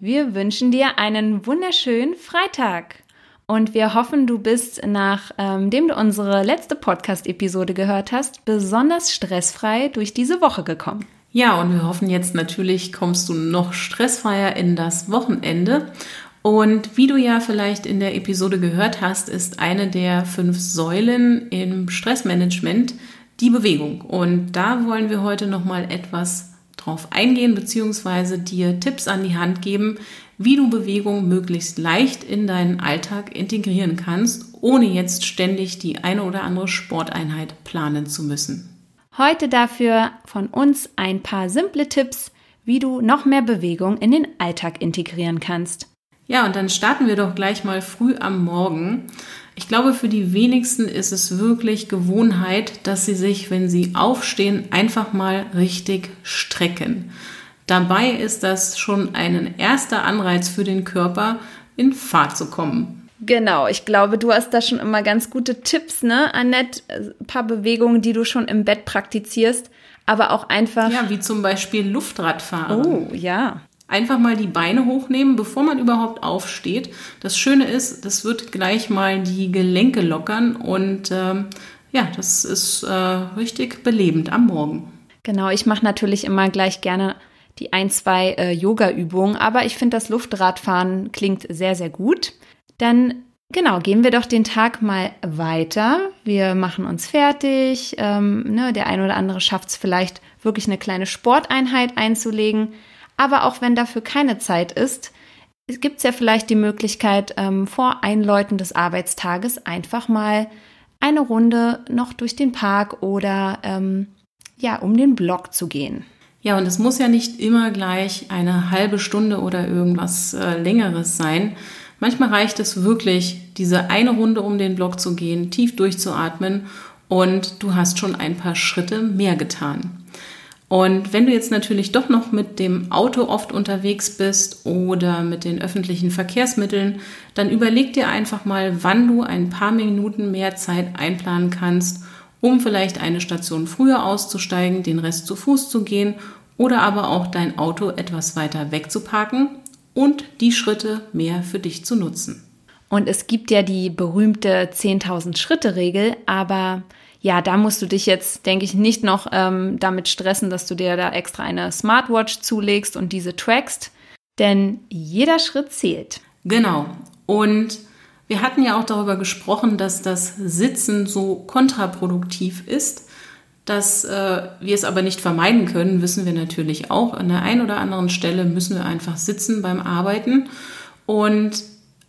Wir wünschen dir einen wunderschönen Freitag. Und wir hoffen, du bist, nachdem ähm, du unsere letzte Podcast-Episode gehört hast, besonders stressfrei durch diese Woche gekommen. Ja, und wir hoffen jetzt natürlich, kommst du noch stressfreier in das Wochenende. Und wie du ja vielleicht in der Episode gehört hast, ist eine der fünf Säulen im Stressmanagement die Bewegung. Und da wollen wir heute nochmal etwas drauf eingehen, beziehungsweise dir Tipps an die Hand geben, wie du Bewegung möglichst leicht in deinen Alltag integrieren kannst, ohne jetzt ständig die eine oder andere Sporteinheit planen zu müssen. Heute dafür von uns ein paar simple Tipps, wie du noch mehr Bewegung in den Alltag integrieren kannst. Ja, und dann starten wir doch gleich mal früh am Morgen. Ich glaube, für die wenigsten ist es wirklich Gewohnheit, dass sie sich, wenn sie aufstehen, einfach mal richtig strecken. Dabei ist das schon ein erster Anreiz für den Körper, in Fahrt zu kommen. Genau, ich glaube, du hast da schon immer ganz gute Tipps, ne, Annette? Ein paar Bewegungen, die du schon im Bett praktizierst, aber auch einfach. Ja, wie zum Beispiel Luftradfahren. Oh, ja. Einfach mal die Beine hochnehmen, bevor man überhaupt aufsteht. Das Schöne ist, das wird gleich mal die Gelenke lockern und ähm, ja, das ist äh, richtig belebend am Morgen. Genau, ich mache natürlich immer gleich gerne die ein, zwei äh, Yoga-Übungen, aber ich finde das Luftradfahren klingt sehr, sehr gut. Dann genau, gehen wir doch den Tag mal weiter. Wir machen uns fertig. Ähm, ne, der ein oder andere schafft es vielleicht wirklich eine kleine Sporteinheit einzulegen. Aber auch wenn dafür keine Zeit ist, gibt es ja vielleicht die Möglichkeit, ähm, vor Einläuten des Arbeitstages einfach mal eine Runde noch durch den Park oder ähm, ja, um den Block zu gehen. Ja, und es muss ja nicht immer gleich eine halbe Stunde oder irgendwas äh, längeres sein. Manchmal reicht es wirklich, diese eine Runde um den Block zu gehen, tief durchzuatmen und du hast schon ein paar Schritte mehr getan. Und wenn du jetzt natürlich doch noch mit dem Auto oft unterwegs bist oder mit den öffentlichen Verkehrsmitteln, dann überleg dir einfach mal, wann du ein paar Minuten mehr Zeit einplanen kannst, um vielleicht eine Station früher auszusteigen, den Rest zu Fuß zu gehen oder aber auch dein Auto etwas weiter wegzuparken und die Schritte mehr für dich zu nutzen. Und es gibt ja die berühmte 10.000 Schritte Regel, aber ja, da musst du dich jetzt, denke ich, nicht noch ähm, damit stressen, dass du dir da extra eine Smartwatch zulegst und diese trackst, denn jeder Schritt zählt. Genau. Und wir hatten ja auch darüber gesprochen, dass das Sitzen so kontraproduktiv ist. Dass äh, wir es aber nicht vermeiden können, wissen wir natürlich auch. An der einen oder anderen Stelle müssen wir einfach sitzen beim Arbeiten. Und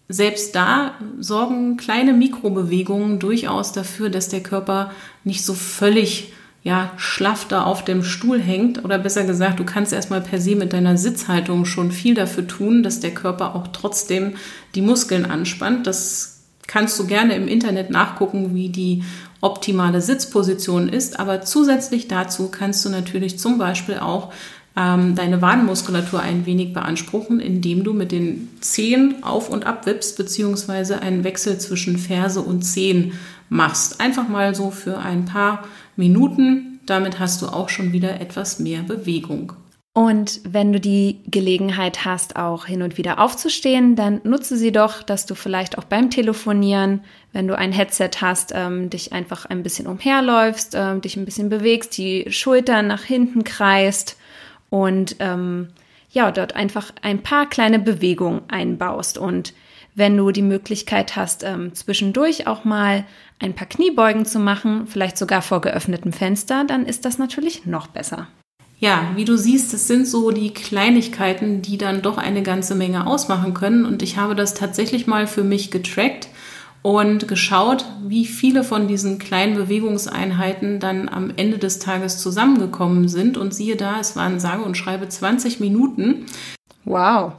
selbst da sorgen kleine Mikrobewegungen durchaus dafür, dass der Körper nicht so völlig ja, schlaff da auf dem Stuhl hängt. Oder besser gesagt, du kannst erstmal per se mit deiner Sitzhaltung schon viel dafür tun, dass der Körper auch trotzdem die Muskeln anspannt. Das kannst du gerne im Internet nachgucken, wie die optimale Sitzposition ist. Aber zusätzlich dazu kannst du natürlich zum Beispiel auch ähm, deine Wadenmuskulatur ein wenig beanspruchen, indem du mit den Zehen auf und ab wippst, beziehungsweise einen Wechsel zwischen Ferse und Zehen machst. Einfach mal so für ein paar Minuten. Damit hast du auch schon wieder etwas mehr Bewegung. Und wenn du die Gelegenheit hast, auch hin und wieder aufzustehen, dann nutze sie doch, dass du vielleicht auch beim Telefonieren, wenn du ein Headset hast, ähm, dich einfach ein bisschen umherläufst, ähm, dich ein bisschen bewegst, die Schultern nach hinten kreist und ähm, ja, dort einfach ein paar kleine Bewegungen einbaust. Und wenn du die Möglichkeit hast, ähm, zwischendurch auch mal ein paar Kniebeugen zu machen, vielleicht sogar vor geöffnetem Fenster, dann ist das natürlich noch besser. Ja, wie du siehst, es sind so die Kleinigkeiten, die dann doch eine ganze Menge ausmachen können. Und ich habe das tatsächlich mal für mich getrackt und geschaut, wie viele von diesen kleinen Bewegungseinheiten dann am Ende des Tages zusammengekommen sind. Und siehe da, es waren sage und schreibe 20 Minuten. Wow.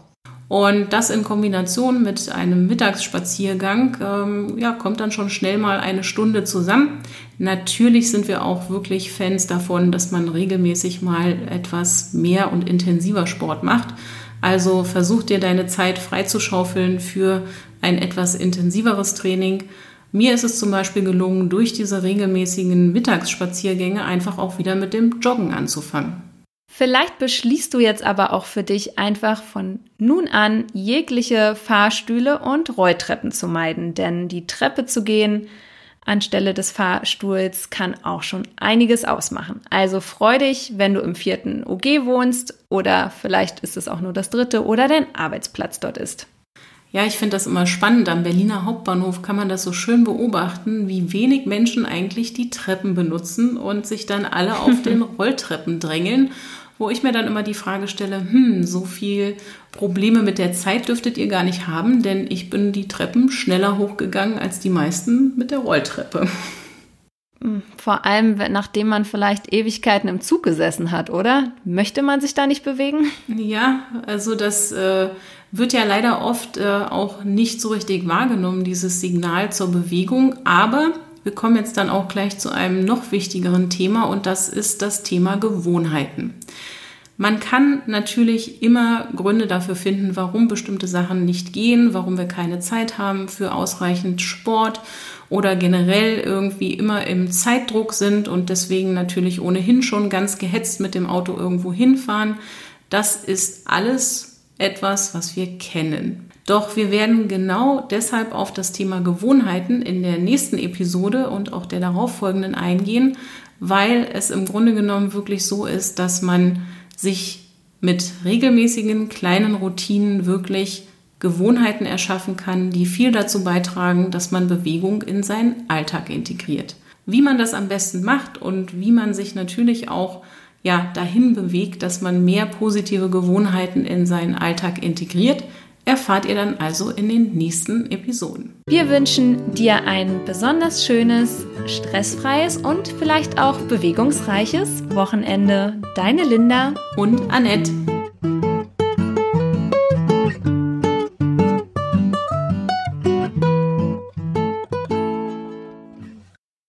Und das in Kombination mit einem Mittagsspaziergang, ähm, ja, kommt dann schon schnell mal eine Stunde zusammen. Natürlich sind wir auch wirklich Fans davon, dass man regelmäßig mal etwas mehr und intensiver Sport macht. Also versuch dir deine Zeit freizuschaufeln für ein etwas intensiveres Training. Mir ist es zum Beispiel gelungen, durch diese regelmäßigen Mittagsspaziergänge einfach auch wieder mit dem Joggen anzufangen. Vielleicht beschließt du jetzt aber auch für dich einfach von nun an jegliche Fahrstühle und Rolltreppen zu meiden, denn die Treppe zu gehen anstelle des Fahrstuhls kann auch schon einiges ausmachen. Also freu dich, wenn du im vierten OG wohnst oder vielleicht ist es auch nur das dritte oder dein Arbeitsplatz dort ist. Ja, ich finde das immer spannend. Am Berliner Hauptbahnhof kann man das so schön beobachten, wie wenig Menschen eigentlich die Treppen benutzen und sich dann alle auf den Rolltreppen drängeln wo ich mir dann immer die Frage stelle, hm, so viel Probleme mit der Zeit dürftet ihr gar nicht haben, denn ich bin die Treppen schneller hochgegangen als die meisten mit der Rolltreppe. Hm, vor allem, nachdem man vielleicht Ewigkeiten im Zug gesessen hat, oder? Möchte man sich da nicht bewegen? Ja, also das äh, wird ja leider oft äh, auch nicht so richtig wahrgenommen, dieses Signal zur Bewegung. Aber wir kommen jetzt dann auch gleich zu einem noch wichtigeren Thema und das ist das Thema Gewohnheiten. Man kann natürlich immer Gründe dafür finden, warum bestimmte Sachen nicht gehen, warum wir keine Zeit haben für ausreichend Sport oder generell irgendwie immer im Zeitdruck sind und deswegen natürlich ohnehin schon ganz gehetzt mit dem Auto irgendwo hinfahren. Das ist alles etwas, was wir kennen. Doch wir werden genau deshalb auf das Thema Gewohnheiten in der nächsten Episode und auch der darauffolgenden eingehen, weil es im Grunde genommen wirklich so ist, dass man sich mit regelmäßigen kleinen Routinen wirklich Gewohnheiten erschaffen kann, die viel dazu beitragen, dass man Bewegung in seinen Alltag integriert. Wie man das am besten macht und wie man sich natürlich auch ja, dahin bewegt, dass man mehr positive Gewohnheiten in seinen Alltag integriert, erfahrt ihr dann also in den nächsten Episoden. Wir wünschen dir ein besonders schönes, stressfreies und vielleicht auch bewegungsreiches Wochenende. Deine Linda und Annette.